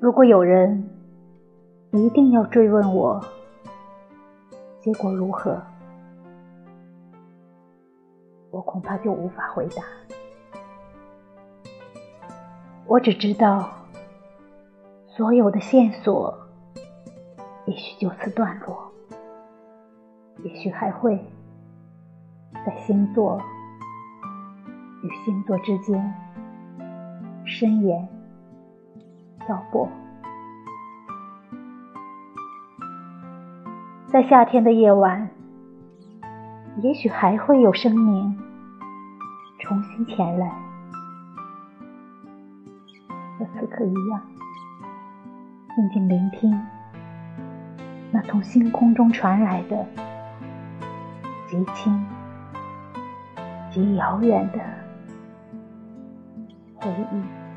如果有人一定要追问我结果如何，我恐怕就无法回答。我只知道，所有的线索也许就此断落，也许还会在星座与星座之间伸延。漂泊，在夏天的夜晚，也许还会有生命重新前来，和此刻一样，静静聆听那从星空中传来的极轻、极遥远的回忆。